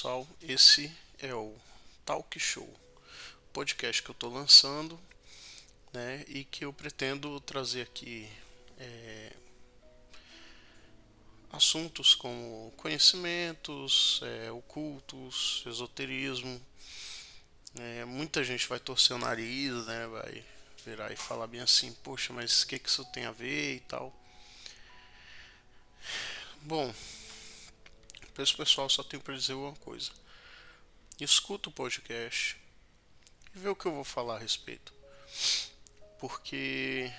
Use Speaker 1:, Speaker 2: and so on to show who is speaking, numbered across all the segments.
Speaker 1: pessoal, esse é o Talk Show, podcast que eu estou lançando, né, e que eu pretendo trazer aqui é, assuntos como conhecimentos, é, ocultos, esoterismo. É, muita gente vai torcer o nariz, né, vai virar e falar bem assim, poxa, mas o que, que isso tem a ver e tal. Bom, para esse pessoal só tenho para dizer uma coisa. Escuta o podcast e vê o que eu vou falar a respeito. Porque,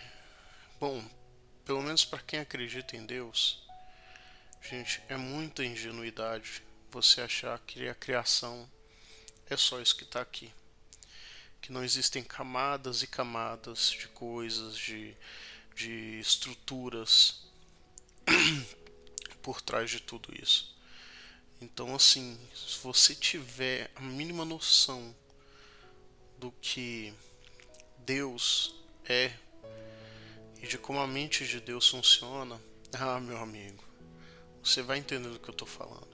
Speaker 1: bom, pelo menos para quem acredita em Deus, gente, é muita ingenuidade você achar que a criação é só isso que está aqui. Que não existem camadas e camadas de coisas, de, de estruturas por trás de tudo isso. Então, assim, se você tiver a mínima noção do que Deus é e de como a mente de Deus funciona, ah, meu amigo, você vai entender do que eu estou falando.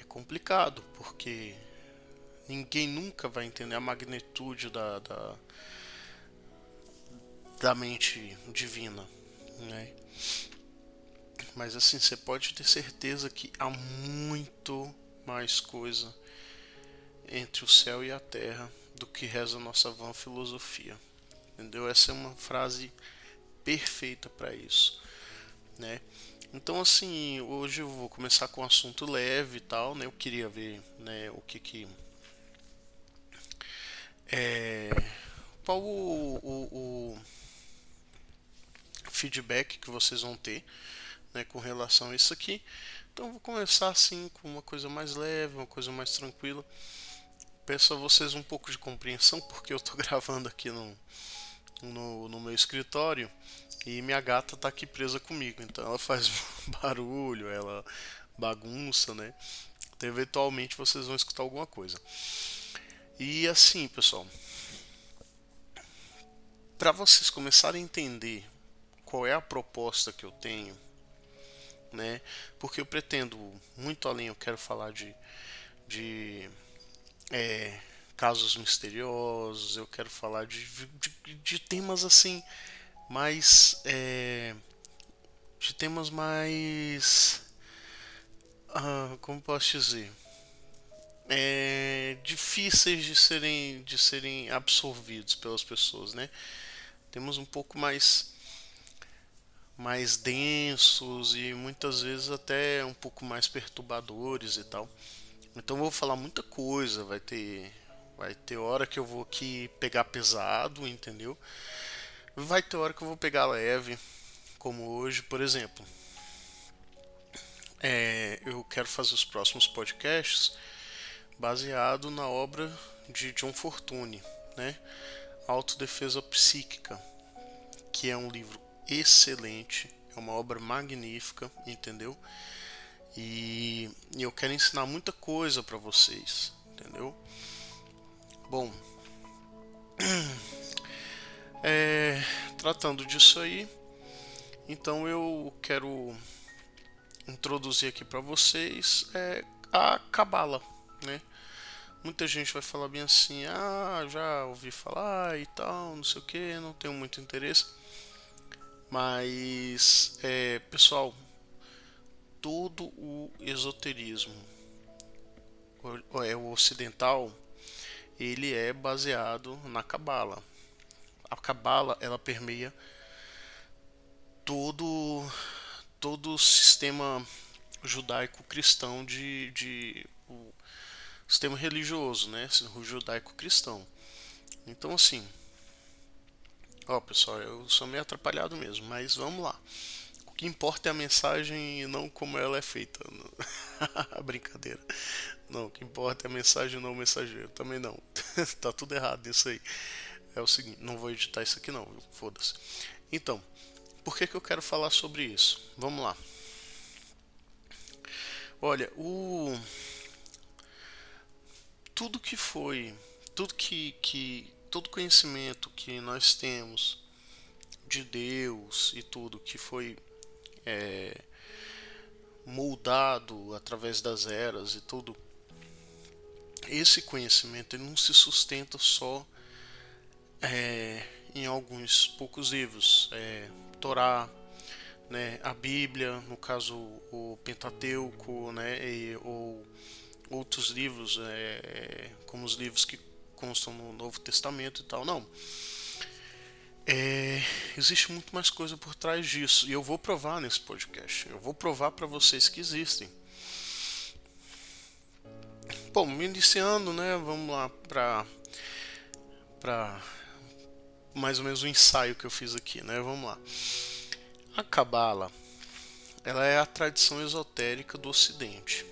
Speaker 1: É complicado, porque ninguém nunca vai entender a magnitude da, da, da mente divina, né? Mas assim, você pode ter certeza que há muito mais coisa entre o céu e a terra do que reza a nossa vã filosofia. Entendeu? Essa é uma frase perfeita para isso, né? Então assim, hoje eu vou começar com um assunto leve e tal, né? Eu queria ver, né, o que que é, qual o, o, o feedback que vocês vão ter né, com relação a isso aqui. Então vou começar assim com uma coisa mais leve, uma coisa mais tranquila. Peço a vocês um pouco de compreensão porque eu estou gravando aqui no, no, no, meu escritório e minha gata está aqui presa comigo, então ela faz barulho, ela bagunça, né? Então eventualmente vocês vão escutar alguma coisa. E assim, pessoal, para vocês começarem a entender qual é a proposta que eu tenho né? Porque eu pretendo muito além, eu quero falar de, de é, casos misteriosos, eu quero falar de, de, de temas assim mais é, de temas mais ah, como posso dizer é, difíceis de serem de serem absorvidos pelas pessoas, né? Temos um pouco mais mais densos e muitas vezes até um pouco mais perturbadores e tal. Então eu vou falar muita coisa, vai ter vai ter hora que eu vou aqui pegar pesado, entendeu? Vai ter hora que eu vou pegar leve, como hoje, por exemplo. É, eu quero fazer os próximos podcasts baseado na obra de John Fortune, né? Autodefesa Psíquica, que é um livro excelente, é uma obra magnífica, entendeu? E, eu quero ensinar muita coisa para vocês, entendeu? Bom, é, tratando disso aí, então eu quero introduzir aqui para vocês é, a cabala, né? Muita gente vai falar bem assim, ah, já ouvi falar e tal, não sei o que, não tenho muito interesse. Mas, é, pessoal, todo o esoterismo, é, o ocidental, ele é baseado na cabala. A cabala ela permeia todo todo o sistema judaico-cristão de, de o sistema religioso, né, o judaico-cristão. Então assim, Ó, oh, pessoal, eu sou meio atrapalhado mesmo, mas vamos lá. O que importa é a mensagem e não como ela é feita. Brincadeira. Não, o que importa é a mensagem e não o mensageiro. Também não. tá tudo errado nisso aí. É o seguinte, não vou editar isso aqui não, foda-se. Então, por que, que eu quero falar sobre isso? Vamos lá. Olha, o tudo que foi, tudo que, que todo conhecimento que nós temos de Deus e tudo que foi é, moldado através das eras e tudo esse conhecimento não se sustenta só é, em alguns poucos livros, é, Torá, né, a Bíblia, no caso o Pentateuco, né, e, ou outros livros, é, como os livros que constam no Novo Testamento e tal, não. É, existe muito mais coisa por trás disso e eu vou provar nesse podcast. Eu vou provar para vocês que existem. Bom, iniciando, né? Vamos lá para para mais ou menos o um ensaio que eu fiz aqui, né? Vamos lá. A Cabala, ela é a tradição esotérica do Ocidente.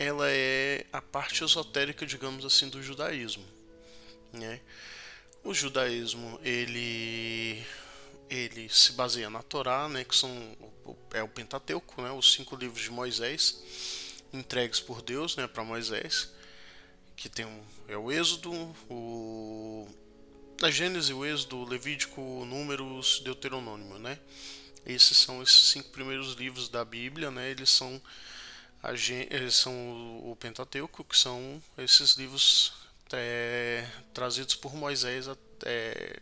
Speaker 1: Ela é a parte esotérica, digamos assim, do judaísmo, né? O judaísmo ele ele se baseia na Torá, né, que são é o Pentateuco, né, os cinco livros de Moisés entregues por Deus, né, para Moisés, que tem um, é o Êxodo, o a Gênesis, o Êxodo, Levítico, Números, Deuteronômio, né? Esses são esses cinco primeiros livros da Bíblia, né? Eles são a, eles são o Pentateuco, que são esses livros é, trazidos por Moisés, é,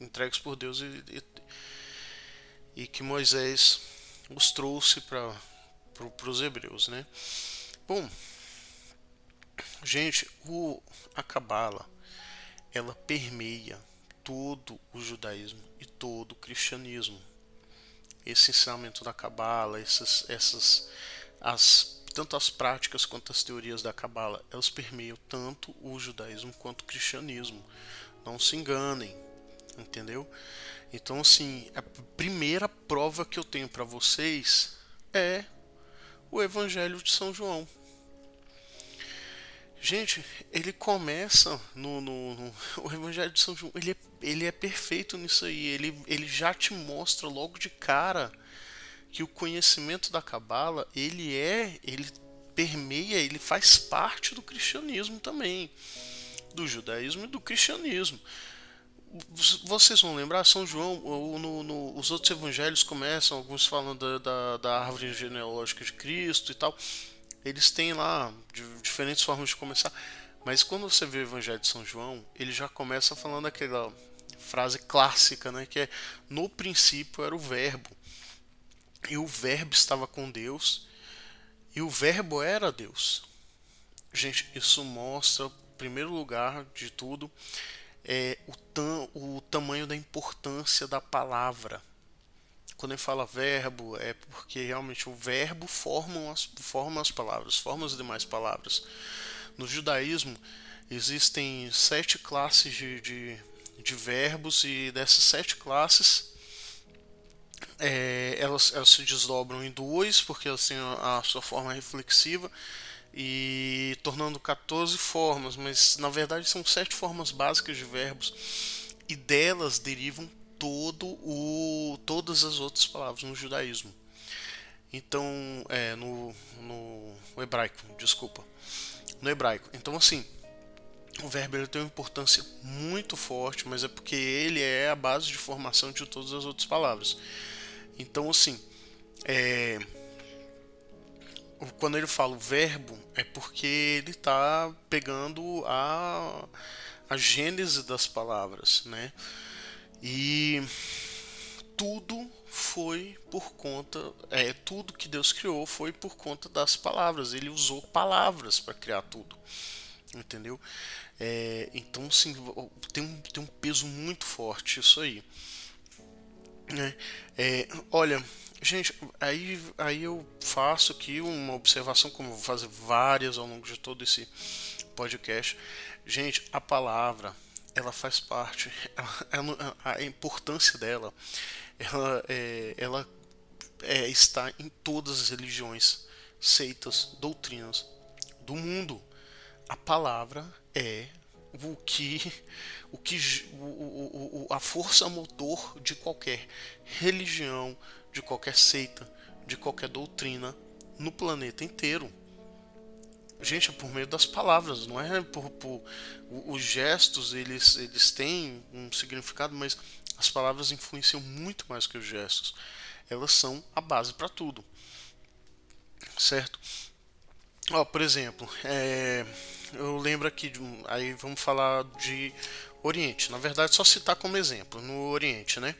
Speaker 1: entregues por Deus e, e, e, que Moisés os trouxe para pro, os hebreus, né? Bom, gente, o, a Cabala ela permeia todo o judaísmo e todo o cristianismo. Esse ensinamento da Cabala, essas, essas as tanto as práticas quanto as teorias da Cabala, elas permeiam tanto o judaísmo quanto o cristianismo. Não se enganem, entendeu? Então, assim, a primeira prova que eu tenho para vocês é o Evangelho de São João. Gente, ele começa no, no, no, o Evangelho de São João, ele é, ele é perfeito nisso aí. Ele, ele já te mostra logo de cara que o conhecimento da cabala ele é, ele permeia, ele faz parte do cristianismo também, do judaísmo e do cristianismo. Vocês vão lembrar, São João, no, no, os outros evangelhos começam, alguns falando da, da, da, árvore genealógica de Cristo e tal. Eles têm lá diferentes formas de começar, mas quando você vê o evangelho de São João, ele já começa falando aquela frase clássica, né, que é: No princípio era o Verbo e o Verbo estava com Deus, e o Verbo era Deus. Gente, isso mostra, em primeiro lugar de tudo, é, o, tam, o tamanho da importância da palavra. Quando ele fala verbo, é porque realmente o verbo forma as, forma as palavras, forma as demais palavras. No judaísmo, existem sete classes de, de, de verbos, e dessas sete classes, é, elas, elas, se desdobram em duas, porque elas têm a, sua forma reflexiva, e tornando 14 formas, mas na verdade são sete formas básicas de verbos, e delas derivam todo o, todas as outras palavras no judaísmo. Então, é, no, no hebraico, desculpa. No hebraico. Então, assim, o verbo ele tem uma importância muito forte, mas é porque ele é a base de formação de todas as outras palavras. Então, assim, é, quando ele fala o verbo, é porque ele está pegando a, a gênese das palavras, né? E tudo foi por conta, é tudo que Deus criou foi por conta das palavras. Ele usou palavras para criar tudo, entendeu? É, então, sim, tem um, tem um peso muito forte isso aí. Né? É, olha, gente, aí, aí eu faço aqui uma observação, como eu vou fazer várias ao longo de todo esse podcast. Gente, a palavra, ela faz parte, ela, a importância dela, ela, é, ela é, está em todas as religiões, seitas, doutrinas do mundo. A palavra é o que o que o, o, a força motor de qualquer religião, de qualquer seita, de qualquer doutrina no planeta inteiro. Gente, é por meio das palavras, não é por, por os gestos, eles, eles têm um significado, mas as palavras influenciam muito mais que os gestos. Elas são a base para tudo. Certo? Ó, por exemplo, é, eu lembro aqui de aí vamos falar de Oriente. Na verdade, só citar como exemplo no Oriente, né?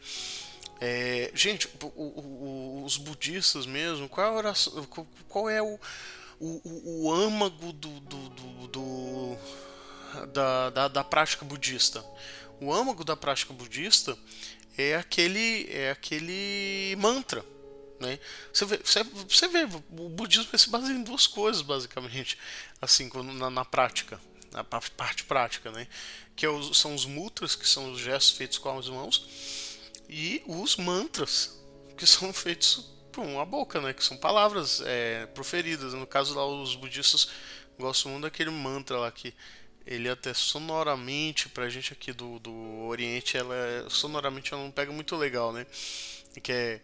Speaker 1: É, gente, o, o, os budistas mesmo, qual é, oração, qual é o, o, o âmago do, do, do, do da, da, da, prática budista? O âmago da prática budista é aquele, é aquele mantra. Né? Você, vê, você, você vê, o budismo se baseia em duas coisas, basicamente, assim, na, na prática, na parte prática, né? que é os, são os mudras, que são os gestos feitos com as mãos, e os mantras, que são feitos com a boca, né? Que são palavras é, proferidas. No caso lá, os budistas gostam muito daquele mantra lá que ele até sonoramente pra gente aqui do, do Oriente, ela é, sonoramente ela não pega muito legal, né? Que é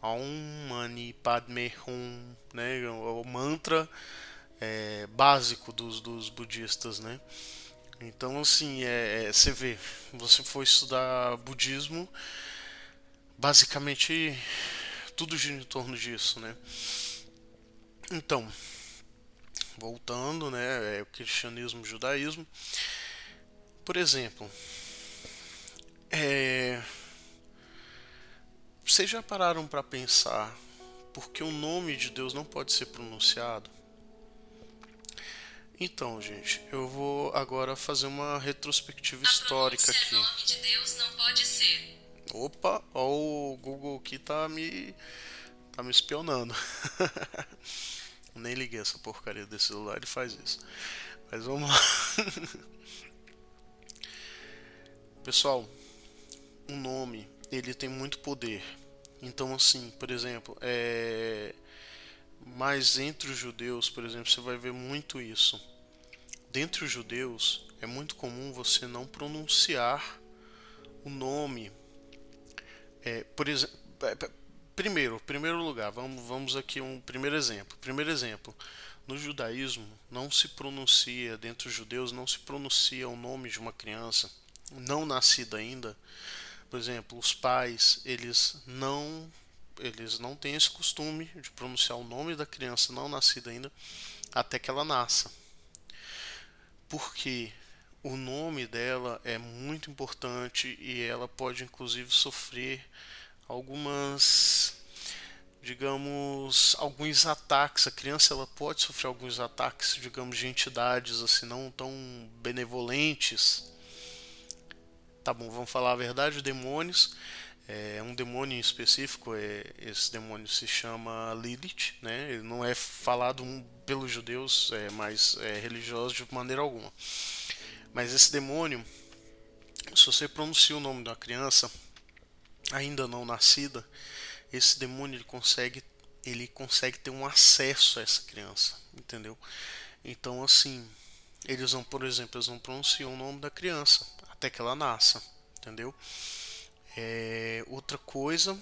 Speaker 1: Aum Mani Padme Hum, né? É o mantra é, básico dos, dos budistas, né? Então assim, é, é, você vê, você foi estudar budismo, basicamente tudo gira em torno disso, né? Então, voltando, né, é o cristianismo, o judaísmo. Por exemplo, é, vocês já pararam para pensar por que o nome de Deus não pode ser pronunciado? Então, gente, eu vou agora fazer uma retrospectiva histórica aqui.
Speaker 2: nome de Deus não pode ser.
Speaker 1: Opa, ó, o Google aqui tá me tá me espionando. Nem liguei essa porcaria desse celular, ele faz isso. Mas vamos lá. Pessoal, um nome, ele tem muito poder. Então, assim, por exemplo, é... mas entre os judeus, por exemplo, você vai ver muito isso. Dentre os judeus, é muito comum você não pronunciar o nome é, por é, primeiro, primeiro lugar, vamos, vamos aqui um primeiro exemplo. Primeiro exemplo, no judaísmo não se pronuncia, dentre os judeus não se pronuncia o nome de uma criança não nascida ainda. Por exemplo, os pais, eles não eles não têm esse costume de pronunciar o nome da criança não nascida ainda até que ela nasça. Porque o nome dela é muito importante e ela pode inclusive sofrer algumas digamos alguns ataques. A criança ela pode sofrer alguns ataques digamos de entidades assim não tão benevolentes tá bom vamos falar a verdade demônios. É um demônio em específico é, esse demônio se chama Lilith né? Ele não é falado pelos judeus é, mas é religioso de maneira alguma. Mas esse demônio, se você pronuncia o nome da criança ainda não nascida, esse demônio ele consegue ele consegue ter um acesso a essa criança, entendeu? Então assim, eles não, por exemplo, eles não pronunciam o nome da criança até que ela nasça, entendeu? É, outra coisa,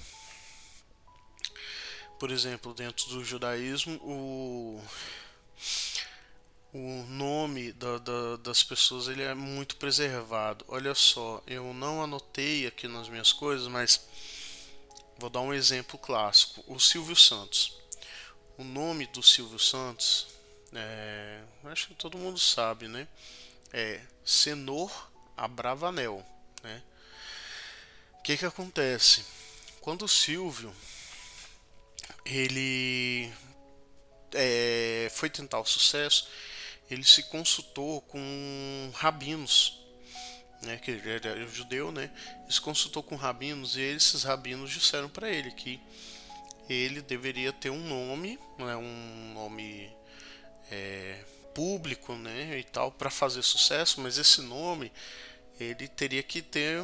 Speaker 1: por exemplo, dentro do judaísmo, o o nome da, da, das pessoas ele é muito preservado. Olha só, eu não anotei aqui nas minhas coisas, mas vou dar um exemplo clássico. O Silvio Santos. O nome do Silvio Santos, é, acho que todo mundo sabe, né? É Senor Abravanel, né? O que que acontece? Quando o Silvio ele é, foi tentar o sucesso, ele se consultou com rabinos, né, que ele era judeu, né? Ele se consultou com rabinos e esses rabinos disseram para ele que ele deveria ter um nome, né, um nome é, público, né, e tal, para fazer sucesso, mas esse nome ele teria que ter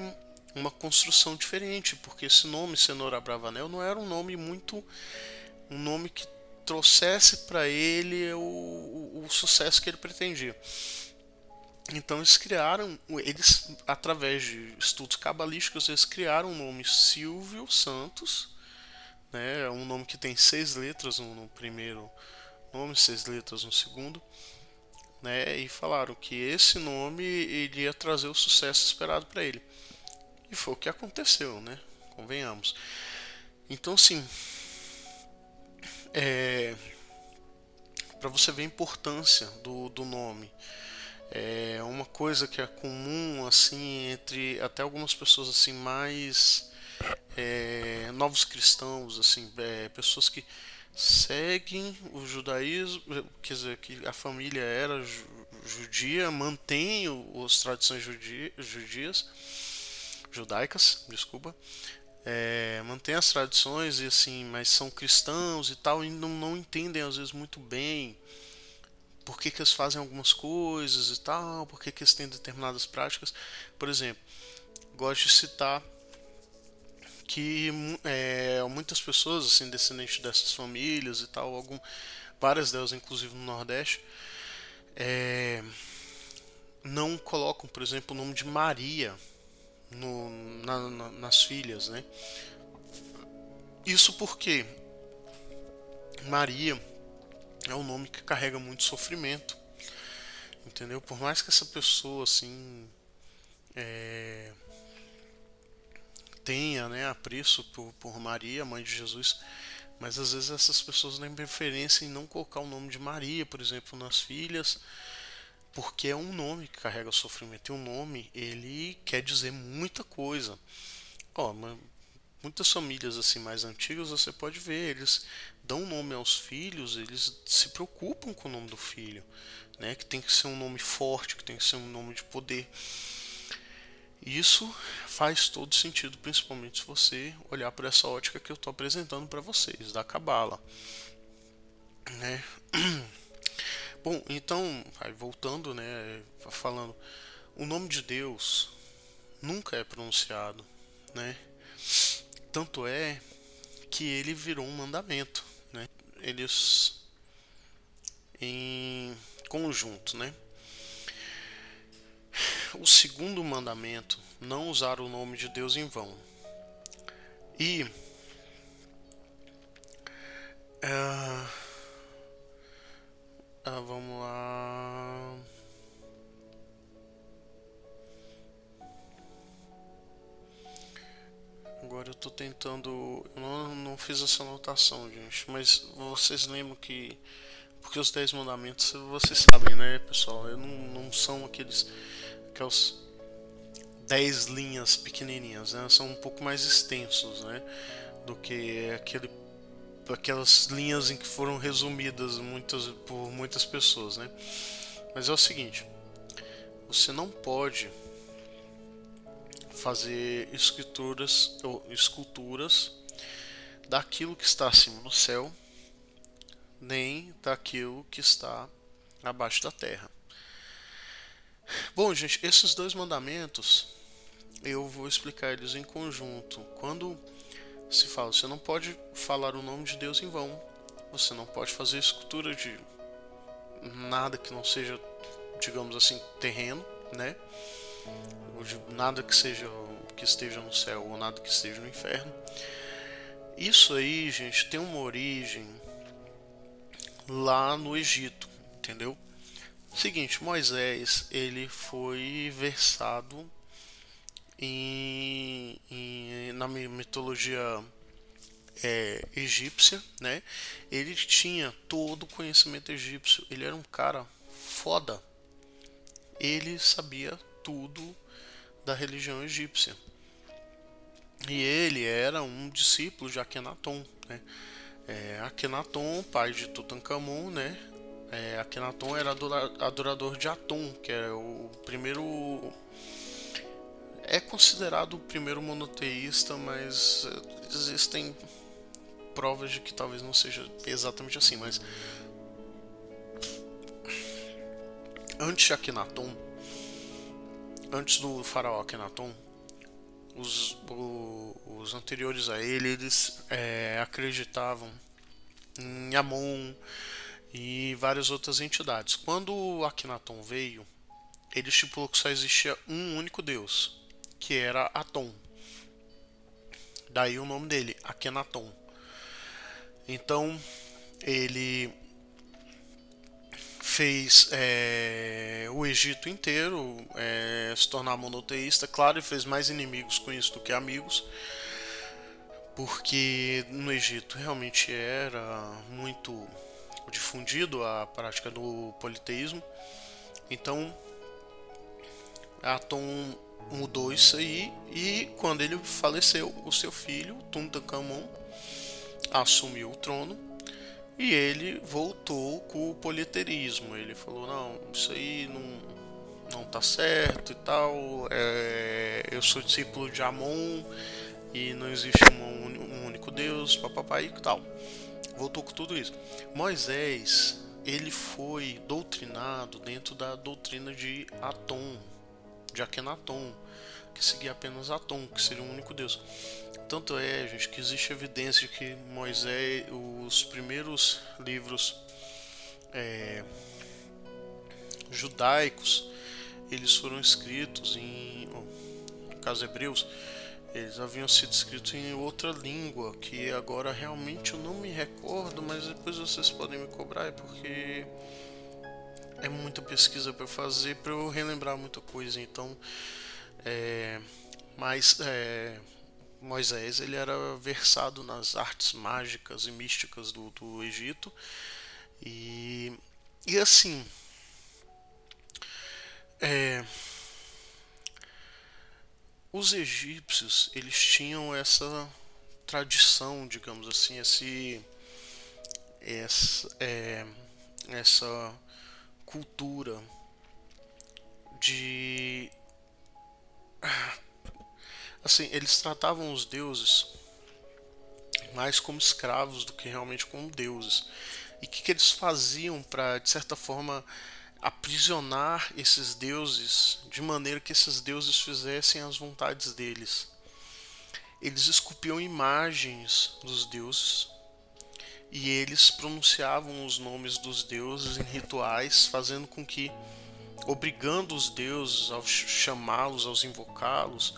Speaker 1: uma construção diferente, porque esse nome Cenoura Bravanel não era um nome muito um nome que trouxesse para ele o, o, o, sucesso que ele pretendia. Então eles criaram, eles através de estudos cabalísticos, eles criaram o nome Silvio Santos, né, um nome que tem seis letras no, no primeiro nome, seis letras no segundo, né, e falaram que esse nome iria trazer o sucesso esperado para ele. E foi o que aconteceu, né? Convenhamos. Então, sim, é, para você ver a importância do, do nome. é uma coisa que é comum assim entre até algumas pessoas assim mais é, novos cristãos assim é, pessoas que seguem o judaísmo quer dizer que a família era judia mantém as tradições judias judaicas desculpa é, mantém as tradições e assim mas são cristãos e tal e não, não entendem às vezes muito bem por que, que eles fazem algumas coisas e tal, por que, que eles têm determinadas práticas. Por exemplo, gosto de citar que é, muitas pessoas, assim, descendentes dessas famílias e tal, algum, várias delas, inclusive no Nordeste, é, não colocam, por exemplo, o nome de Maria no, na, na, nas filhas, né? Isso porque Maria é um nome que carrega muito sofrimento. Entendeu? Por mais que essa pessoa assim é, tenha né, apreço por, por Maria, mãe de Jesus, mas às vezes essas pessoas têm preferência em não colocar o nome de Maria, por exemplo, nas filhas, porque é um nome que carrega sofrimento. E um nome, ele quer dizer muita coisa. Ó, muitas famílias assim mais antigas você pode ver eles dão nome aos filhos eles se preocupam com o nome do filho né que tem que ser um nome forte que tem que ser um nome de poder isso faz todo sentido principalmente se você olhar por essa ótica que eu estou apresentando para vocês da cabala né bom então voltando né falando o nome de Deus nunca é pronunciado né tanto é que ele virou um mandamento, né? Eles em conjunto, né? O segundo mandamento, não usar o nome de Deus em vão. E uh, uh, vamos lá. Agora eu tô tentando. Eu não, não fiz essa anotação, gente. Mas vocês lembram que. Porque os 10 mandamentos, vocês sabem, né, pessoal? Eu não, não são aqueles. Aquelas 10 linhas pequenininhas, né? São um pouco mais extensos, né? Do que aquele, aquelas linhas em que foram resumidas muitas, por muitas pessoas, né? Mas é o seguinte: você não pode fazer escrituras ou esculturas daquilo que está acima no céu, nem daquilo que está abaixo da terra. Bom, gente, esses dois mandamentos eu vou explicar eles em conjunto. Quando se fala, você não pode falar o nome de Deus em vão, você não pode fazer escultura de nada que não seja, digamos assim, terreno, né? nada que seja que esteja no céu ou nada que esteja no inferno. Isso aí, gente, tem uma origem lá no Egito, entendeu? Seguinte, Moisés ele foi versado em, em na mitologia é, egípcia, né? Ele tinha todo o conhecimento egípcio. Ele era um cara foda. Ele sabia tudo da religião egípcia. E ele era um discípulo de Akhenaton. Né? É, Akhenaton, pai de Tutankhamon, né? Akhenaton era adorador de Atum, que é o primeiro. É considerado o primeiro monoteísta, mas existem provas de que talvez não seja exatamente assim. Mas antes de Akhenaton, antes do faraó Akhenaton, os, o, os anteriores a ele, eles é, acreditavam em Amon e várias outras entidades. Quando Akhenaton veio, ele estipulou que só existia um único deus, que era Atom. Daí o nome dele, Akhenaton. Então, ele fez é, o Egito inteiro é, se tornar monoteísta, claro, e fez mais inimigos com isso do que amigos, porque no Egito realmente era muito difundido a prática do politeísmo. Então, Atom mudou isso aí e quando ele faleceu, o seu filho, Tutankhamon, assumiu o trono e ele voltou com o politeísmo. Ele falou: não, isso aí não não tá certo e tal. É, eu sou discípulo de Amon e não existe um, um único Deus, papai e tal. Voltou com tudo isso. Moisés, ele foi doutrinado dentro da doutrina de Atom, de Akenaton, que seguia apenas Atom, que seria um único Deus. Tanto é, gente, que existe evidência de que Moisés, os primeiros livros é, judaicos, eles foram escritos em, no caso hebreus, eles haviam sido escritos em outra língua, que agora realmente eu não me recordo, mas depois vocês podem me cobrar, é porque é muita pesquisa para fazer para eu relembrar muita coisa. Então, é, mas é, Moisés ele era versado nas artes mágicas e místicas do, do Egito e, e assim é, os egípcios eles tinham essa tradição, digamos assim, esse, essa, é, essa cultura de assim eles tratavam os deuses mais como escravos do que realmente como deuses. E o que, que eles faziam para de certa forma aprisionar esses deuses de maneira que esses deuses fizessem as vontades deles. Eles esculpiam imagens dos deuses e eles pronunciavam os nomes dos deuses em rituais, fazendo com que, obrigando os deuses a chamá-los, aos invocá-los,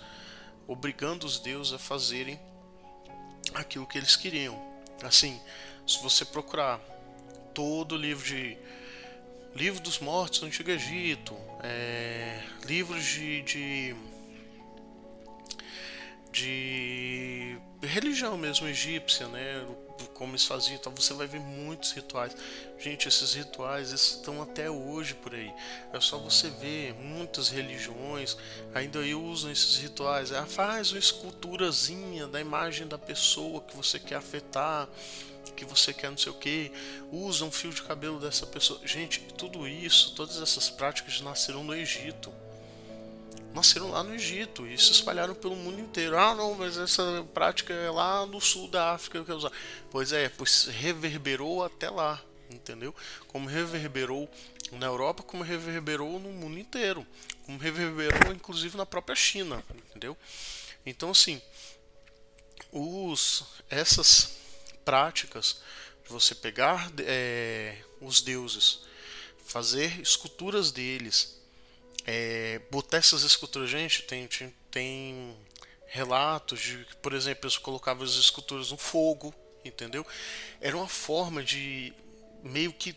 Speaker 1: obrigando os deuses a fazerem aquilo que eles queriam. Assim, se você procurar todo o livro de Livro dos Mortos do Antigo Egito, é, livros de, de, de religião mesmo egípcia, né? Como eles faziam, então você vai ver muitos rituais. Gente, esses rituais estão até hoje por aí. É só você ver muitas religiões ainda usam esses rituais. Ah, faz uma esculturazinha da imagem da pessoa que você quer afetar que você quer não sei o que, usa um fio de cabelo dessa pessoa. Gente, tudo isso, todas essas práticas nasceram no Egito. Nasceram lá no Egito e se espalharam pelo mundo inteiro. Ah, não, mas essa prática é lá no sul da África. Eu quero usar. Pois é, pois reverberou até lá, entendeu? Como reverberou na Europa, como reverberou no mundo inteiro, como reverberou inclusive na própria China, entendeu? Então, assim, os essas práticas de você pegar é, os deuses, fazer esculturas deles, é, botar essas esculturas. Gente, tem, tem, tem relatos de que, por exemplo, eles colocavam as esculturas no fogo, entendeu? Era uma forma de meio que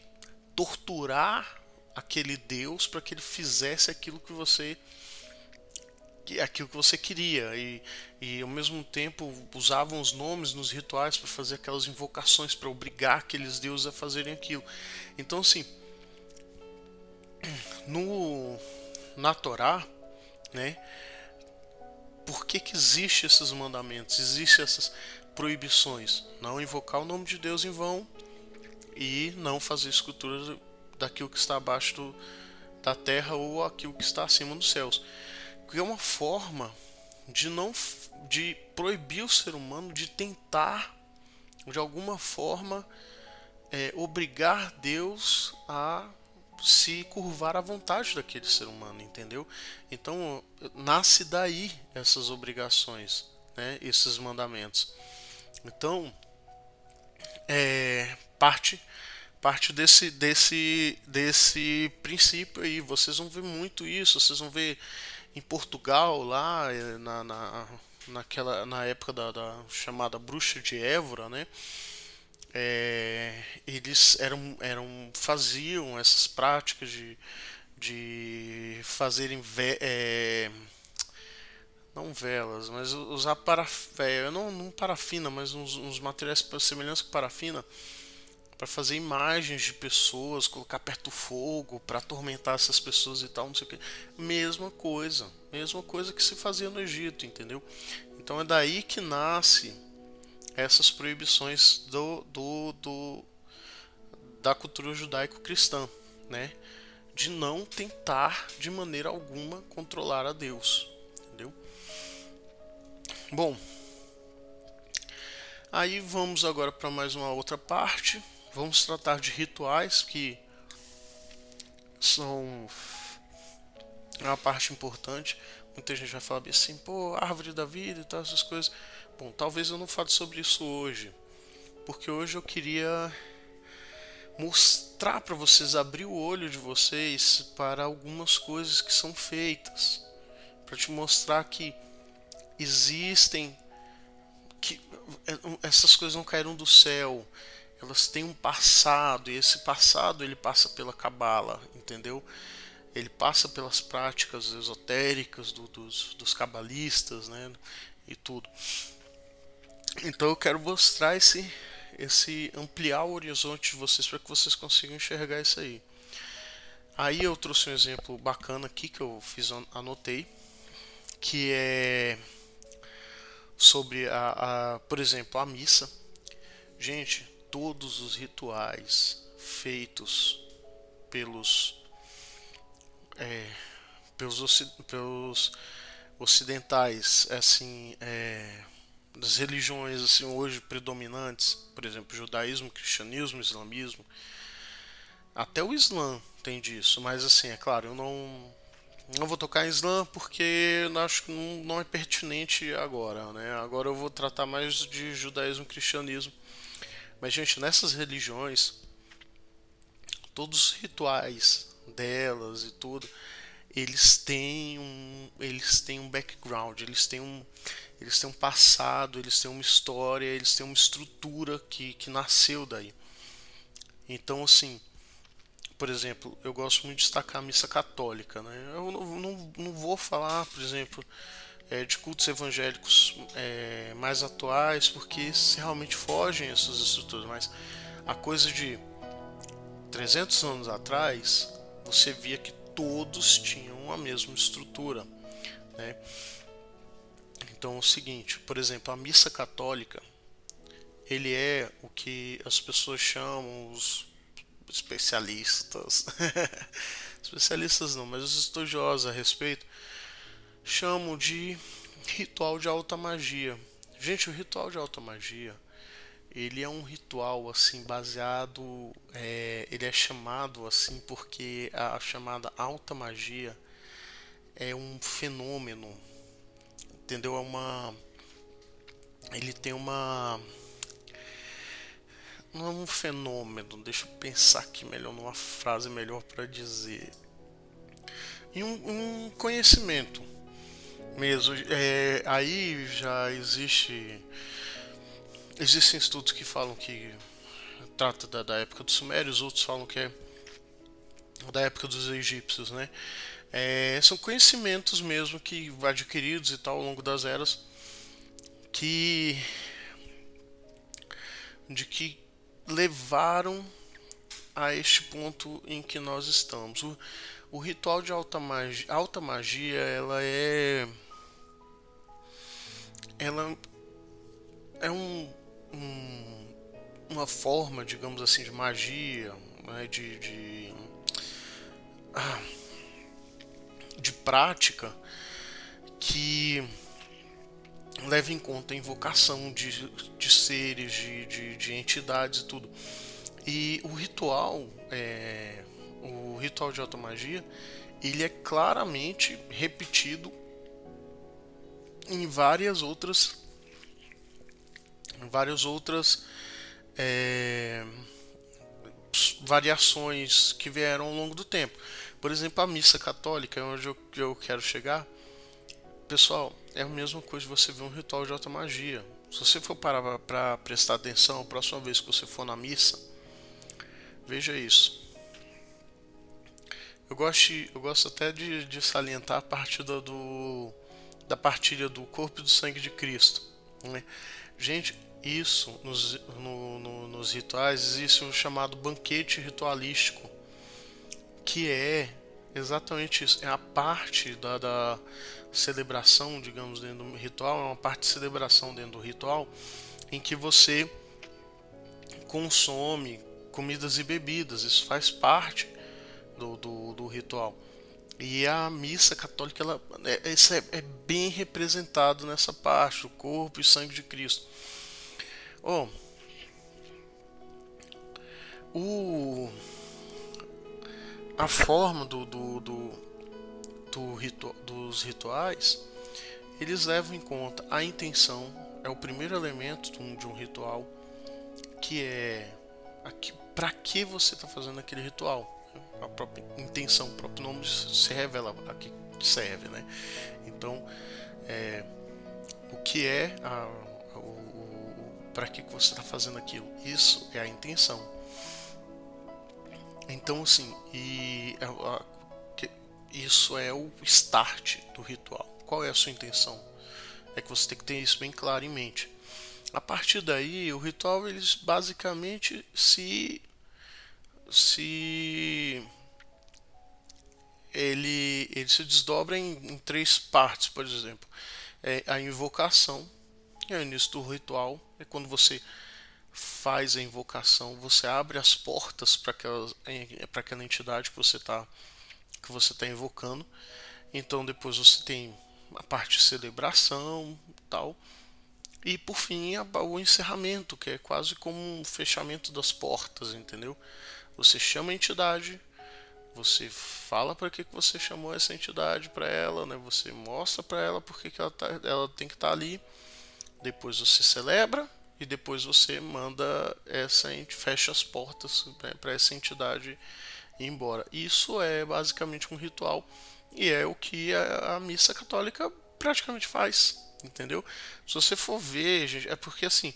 Speaker 1: torturar aquele deus para que ele fizesse aquilo que você aquilo que você queria e, e ao mesmo tempo usavam os nomes nos rituais para fazer aquelas invocações para obrigar aqueles deuses a fazerem aquilo. Então assim, no na Torá, né? Por que que existe esses mandamentos? Existem essas proibições? Não invocar o nome de Deus em vão e não fazer escultura daquilo que está abaixo do, da terra ou aquilo que está acima dos céus que é uma forma de não de proibir o ser humano de tentar de alguma forma é, obrigar Deus a se curvar à vontade daquele ser humano, entendeu? Então nasce daí essas obrigações, né? Esses mandamentos. Então é, parte parte desse desse desse princípio aí. Vocês vão ver muito isso. Vocês vão ver em Portugal, lá eh, na, na, naquela, na época da, da chamada Bruxa de Évora, né? É, eles eram, eram faziam essas práticas de, de fazerem ve é, não velas, mas usar parafina, não, não parafina, mas uns, uns materiais semelhantes com parafina para fazer imagens de pessoas, colocar perto do fogo, para atormentar essas pessoas e tal, não sei o que. Mesma coisa, mesma coisa que se fazia no Egito, entendeu? Então é daí que nasce essas proibições do, do, do da cultura judaico-cristã, né? De não tentar de maneira alguma controlar a Deus, entendeu? Bom, aí vamos agora para mais uma outra parte vamos tratar de rituais que são uma parte importante. Muita gente vai falar assim, pô, árvore da vida e tal, essas coisas. Bom, talvez eu não fale sobre isso hoje, porque hoje eu queria mostrar para vocês, abrir o olho de vocês para algumas coisas que são feitas, para te mostrar que existem que essas coisas não caíram do céu, elas têm um passado e esse passado ele passa pela cabala, entendeu? Ele passa pelas práticas esotéricas do, dos, dos cabalistas, né? E tudo. Então eu quero mostrar esse, esse ampliar o horizonte de vocês para que vocês consigam enxergar isso aí. Aí eu trouxe um exemplo bacana aqui que eu fiz, anotei, que é sobre a, a por exemplo, a missa. Gente, todos os rituais feitos pelos, é, pelos, pelos ocidentais, assim, é, das religiões assim hoje predominantes, por exemplo, judaísmo, cristianismo, islamismo, até o Islã tem disso, mas assim, é claro, eu não não vou tocar em Islã porque acho que não, não é pertinente agora, né? Agora eu vou tratar mais de judaísmo, cristianismo mas, gente, nessas religiões, todos os rituais delas e tudo, eles têm um, eles têm um background, eles têm um, eles têm um passado, eles têm uma história, eles têm uma estrutura que, que nasceu daí. Então, assim, por exemplo, eu gosto muito de destacar a missa católica, né? Eu não, não, não vou falar, por exemplo, é, de cultos evangélicos é, mais atuais, porque realmente fogem essas estruturas, mas a coisa de 300 anos atrás, você via que todos tinham a mesma estrutura. Né? Então é o seguinte, por exemplo, a missa católica, ele é o que as pessoas chamam os especialistas, especialistas não, mas os estudiosos a respeito, chamam de ritual de alta magia. Gente, o ritual de alta magia, ele é um ritual assim baseado, é, ele é chamado assim porque a chamada alta magia é um fenômeno, entendeu? É uma, ele tem uma não é um fenômeno, deixa eu pensar aqui melhor numa frase melhor para dizer. E um, um conhecimento mesmo. É, aí já existe. Existem estudos que falam que trata da, da época dos Sumérios, outros falam que é da época dos egípcios, né? É, são conhecimentos mesmo que adquiridos e tal ao longo das eras que de que levaram a este ponto em que nós estamos. O, o ritual de alta magia, alta magia ela é ela é um, um, uma forma, digamos assim, de magia, né, de, de, ah, de prática que leva em conta a invocação de, de seres, de, de, de entidades e tudo. E o ritual, é, o ritual de alta magia, ele é claramente repetido em várias outras várias outras é, variações que vieram ao longo do tempo. Por exemplo, a missa católica, onde eu, eu quero chegar, pessoal, é a mesma coisa de você ver um ritual de alta magia. Se você for parar para prestar atenção, a próxima vez que você for na missa, veja isso. Eu gosto, eu gosto até de, de salientar a parte do da partilha do corpo e do sangue de Cristo. Né? Gente, isso nos, no, no, nos rituais existe o chamado banquete ritualístico, que é exatamente isso. É a parte da, da celebração, digamos, dentro do ritual, é uma parte de celebração dentro do ritual em que você consome comidas e bebidas. Isso faz parte do, do, do ritual. E a missa católica, ela, é, isso é, é, bem representado nessa parte, o corpo e sangue de Cristo. Oh, o, a forma do, do, do, do dos rituais, eles levam em conta a intenção, é o primeiro elemento de um, de um ritual, que é para que você está fazendo aquele ritual a própria intenção, o próprio nome se revela a que serve, né? Então, é, o que é a, o, o para que você está fazendo aquilo? Isso é a intenção. Então, assim, e a, a, isso é o start do ritual. Qual é a sua intenção? É que você tem que ter isso bem claro em mente. A partir daí, o ritual eles basicamente se se ele, ele se desdobra em, em três partes, por exemplo. É a invocação, é o início do ritual, é quando você faz a invocação, você abre as portas para aquela, para aquela entidade que você está que você tá invocando. Então depois você tem a parte de celebração, tal. E por fim o encerramento, que é quase como um fechamento das portas, entendeu? Você chama a entidade, você fala para que, que você chamou essa entidade para ela, né? Você mostra para ela porque que ela, tá, ela tem que estar tá ali. Depois você celebra e depois você manda essa fecha as portas para essa entidade ir embora. Isso é basicamente um ritual e é o que a, a missa católica praticamente faz, entendeu? Se você for ver, gente, é porque assim,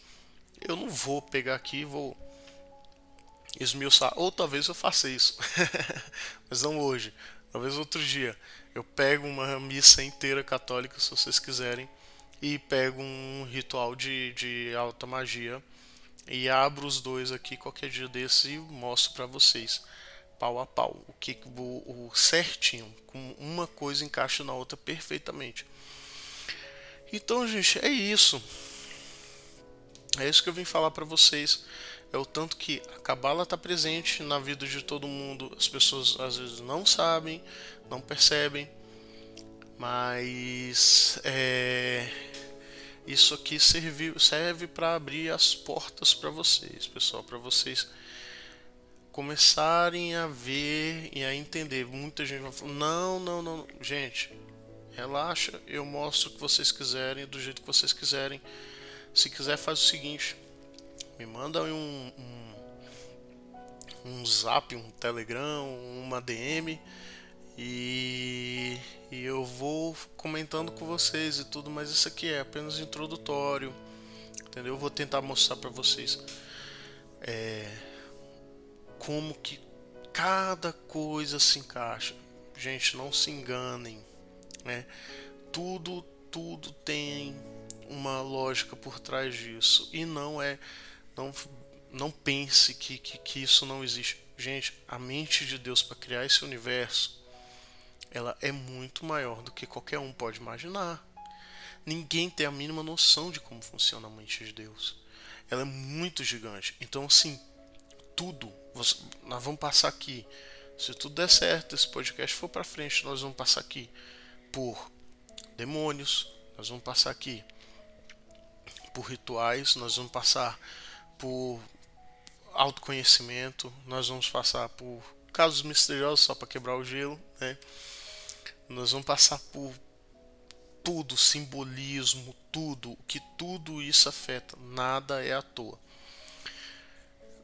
Speaker 1: eu não vou pegar aqui, vou esmiuçar. Ou talvez eu faça isso, mas não hoje. Talvez outro dia. Eu pego uma missa inteira católica, se vocês quiserem, e pego um ritual de, de alta magia e abro os dois aqui qualquer dia desse e mostro para vocês pau a pau o que o, o certinho com uma coisa encaixa na outra perfeitamente então gente é isso é isso que eu vim falar para vocês é o tanto que a cabala está presente na vida de todo mundo. As pessoas às vezes não sabem, não percebem, mas é, isso aqui serve, serve para abrir as portas para vocês, pessoal, para vocês começarem a ver e a entender. Muita gente vai falar: não, não, não, gente, relaxa, eu mostro o que vocês quiserem, do jeito que vocês quiserem. Se quiser, faz o seguinte me manda um, um, um zap, um telegram, uma DM e, e eu vou comentando com vocês e tudo, mas isso aqui é apenas introdutório, entendeu? Eu vou tentar mostrar para vocês é, como que cada coisa se encaixa. Gente, não se enganem, né? Tudo, tudo tem uma lógica por trás disso e não é não, não pense que, que, que isso não existe. Gente, a mente de Deus para criar esse universo, ela é muito maior do que qualquer um pode imaginar. Ninguém tem a mínima noção de como funciona a mente de Deus. Ela é muito gigante. Então, assim, tudo, nós vamos passar aqui. Se tudo der certo, esse podcast for para frente, nós vamos passar aqui por demônios, nós vamos passar aqui por rituais, nós vamos passar por autoconhecimento, nós vamos passar por casos misteriosos só para quebrar o gelo, né? Nós vamos passar por tudo, simbolismo, tudo, que tudo isso afeta, nada é à toa.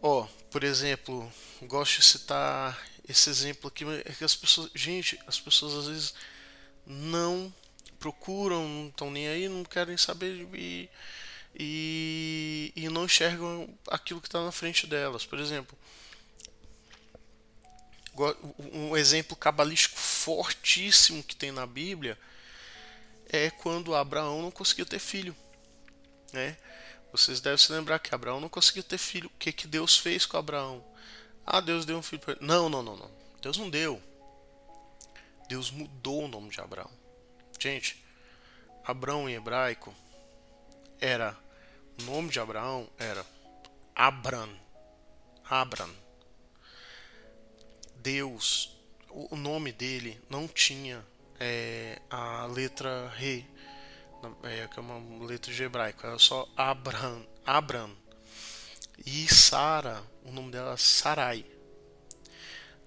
Speaker 1: Ó, oh, por exemplo, gosto de citar esse exemplo aqui, é que as pessoas, gente, as pessoas às vezes não procuram, não estão nem aí, não querem saber e e, e não enxergam aquilo que está na frente delas. Por exemplo, um exemplo cabalístico fortíssimo que tem na Bíblia é quando Abraão não conseguiu ter filho, né? vocês devem se lembrar que Abraão não conseguiu ter filho. O que, que Deus fez com Abraão? Ah, Deus deu um filho para ele. Não, não, não, não. Deus não deu. Deus mudou o nome de Abraão. Gente, Abraão em hebraico era o nome de Abraão era Abram. Abram. Deus, o nome dele não tinha é, a letra Re, é, que é uma letra de hebraico, era só Abram. Abram. E Sara, o nome dela é Sarai.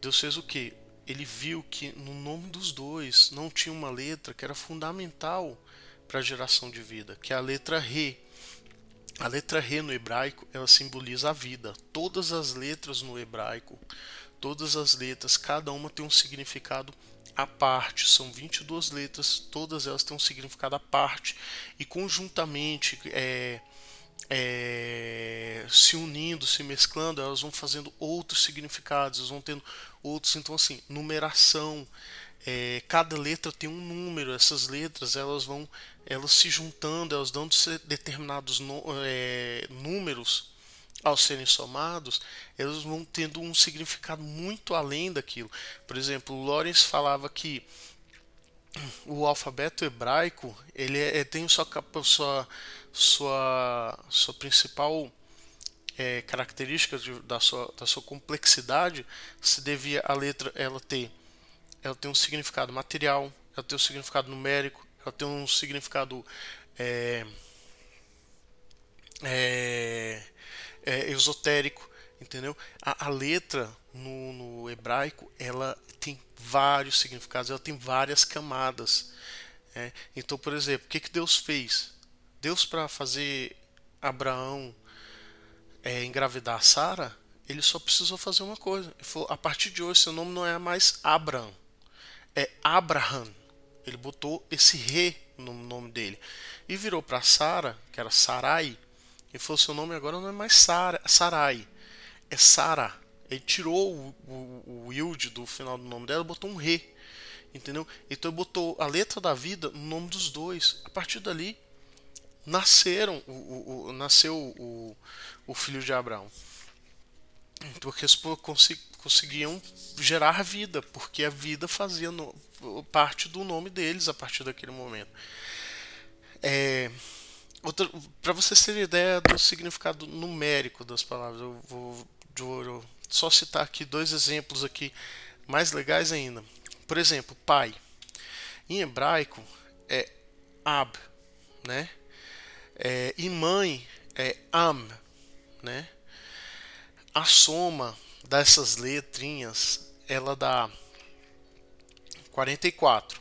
Speaker 1: Deus fez o que? Ele viu que no nome dos dois não tinha uma letra que era fundamental para geração de vida, que é a letra Re. A letra Re no hebraico, ela simboliza a vida. Todas as letras no hebraico, todas as letras, cada uma tem um significado à parte. São 22 letras, todas elas têm um significado à parte. E conjuntamente, é, é, se unindo, se mesclando, elas vão fazendo outros significados, elas vão tendo outros. Então, assim, numeração. É, cada letra tem um número. Essas letras elas vão, elas se juntando, elas dando determinados é, números ao serem somados, elas vão tendo um significado muito além daquilo. Por exemplo, Lawrence falava que o alfabeto hebraico ele é, é tem sua, sua, sua, sua principal é, característica de, da, sua, da sua complexidade se devia a letra ela ter ela tem um significado material ela tem um significado numérico ela tem um significado é, é, é, esotérico, entendeu? A, a letra no, no, hebraico ela tem vários significados, ela tem várias camadas. É? Então, por exemplo, o que, que Deus fez? Deus para fazer Abraão é, engravidar Sara, ele só precisou fazer uma coisa. Ele falou, a partir de hoje seu nome não é mais Abraão, é Abraham. Ele botou esse re no nome dele e virou para Sara, que era Sarai, e falou: seu nome agora não é mais Sara, Sarai, é Sara. Ele tirou o, o, o do final do nome dela botou um Re. Entendeu? Então ele botou a letra da vida no nome dos dois. A partir dali nasceram o, o nasceu o, o filho de Abraão. Porque eles conseguiam gerar vida, porque a vida fazia no, parte do nome deles a partir daquele momento. É, para você ter ideia do significado numérico das palavras, eu vou, vou só citar aqui dois exemplos aqui mais legais ainda. Por exemplo, pai. Em hebraico é ab, né? É, e mãe é am, né? A soma dessas letrinhas ela dá 44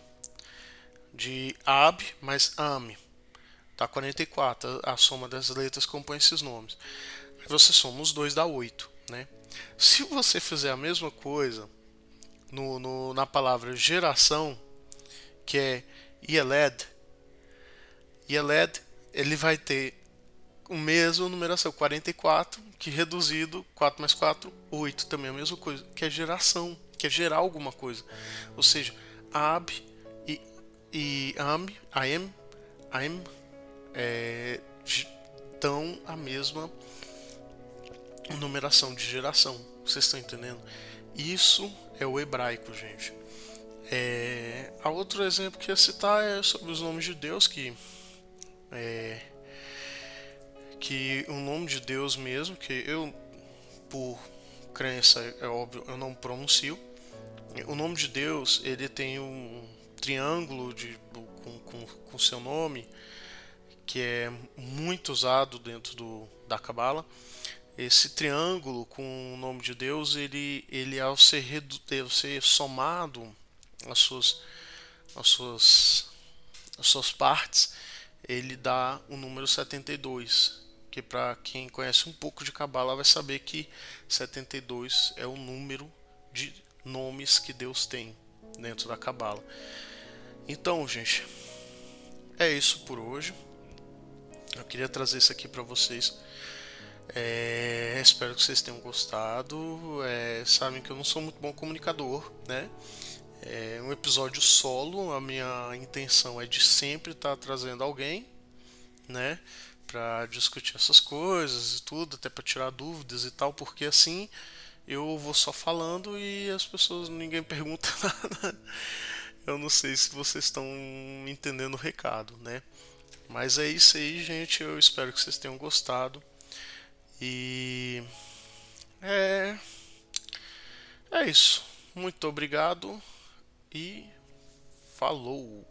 Speaker 1: de ab mais am Dá 44. A soma das letras compõe esses nomes. Você soma os dois, dá 8. Né? Se você fizer a mesma coisa no, no, na palavra geração, que é Yeled, Yeled, ele vai ter o mesmo numeração, 44, que reduzido, 4 mais 4, 8, também a mesma coisa, que é geração, que é gerar alguma coisa. Ou seja, Ab e, e Am, Am, Am é, dão a mesma numeração de geração. Vocês estão entendendo? Isso é o hebraico, gente. É, a outro exemplo que ia citar é sobre os nomes de Deus que é, que o nome de Deus mesmo que eu por crença é óbvio eu não pronuncio o nome de Deus ele tem um triângulo de com, com, com seu nome que é muito usado dentro do, da Cabala. Esse triângulo com o nome de Deus, ele, ele ao ser, redu, ser somado as suas, as suas, as suas partes, ele dá o número 72, que para quem conhece um pouco de Cabala vai saber que 72 é o número de nomes que Deus tem dentro da Cabala. Então, gente, é isso por hoje. Eu queria trazer isso aqui para vocês. É, espero que vocês tenham gostado. É, sabem que eu não sou muito bom comunicador, né? É um episódio solo. A minha intenção é de sempre estar tá trazendo alguém, né? para discutir essas coisas e tudo, até para tirar dúvidas e tal, porque assim eu vou só falando e as pessoas ninguém pergunta nada. Eu não sei se vocês estão entendendo o recado, né? Mas é isso aí, gente. Eu espero que vocês tenham gostado. E é é isso. Muito obrigado e falou.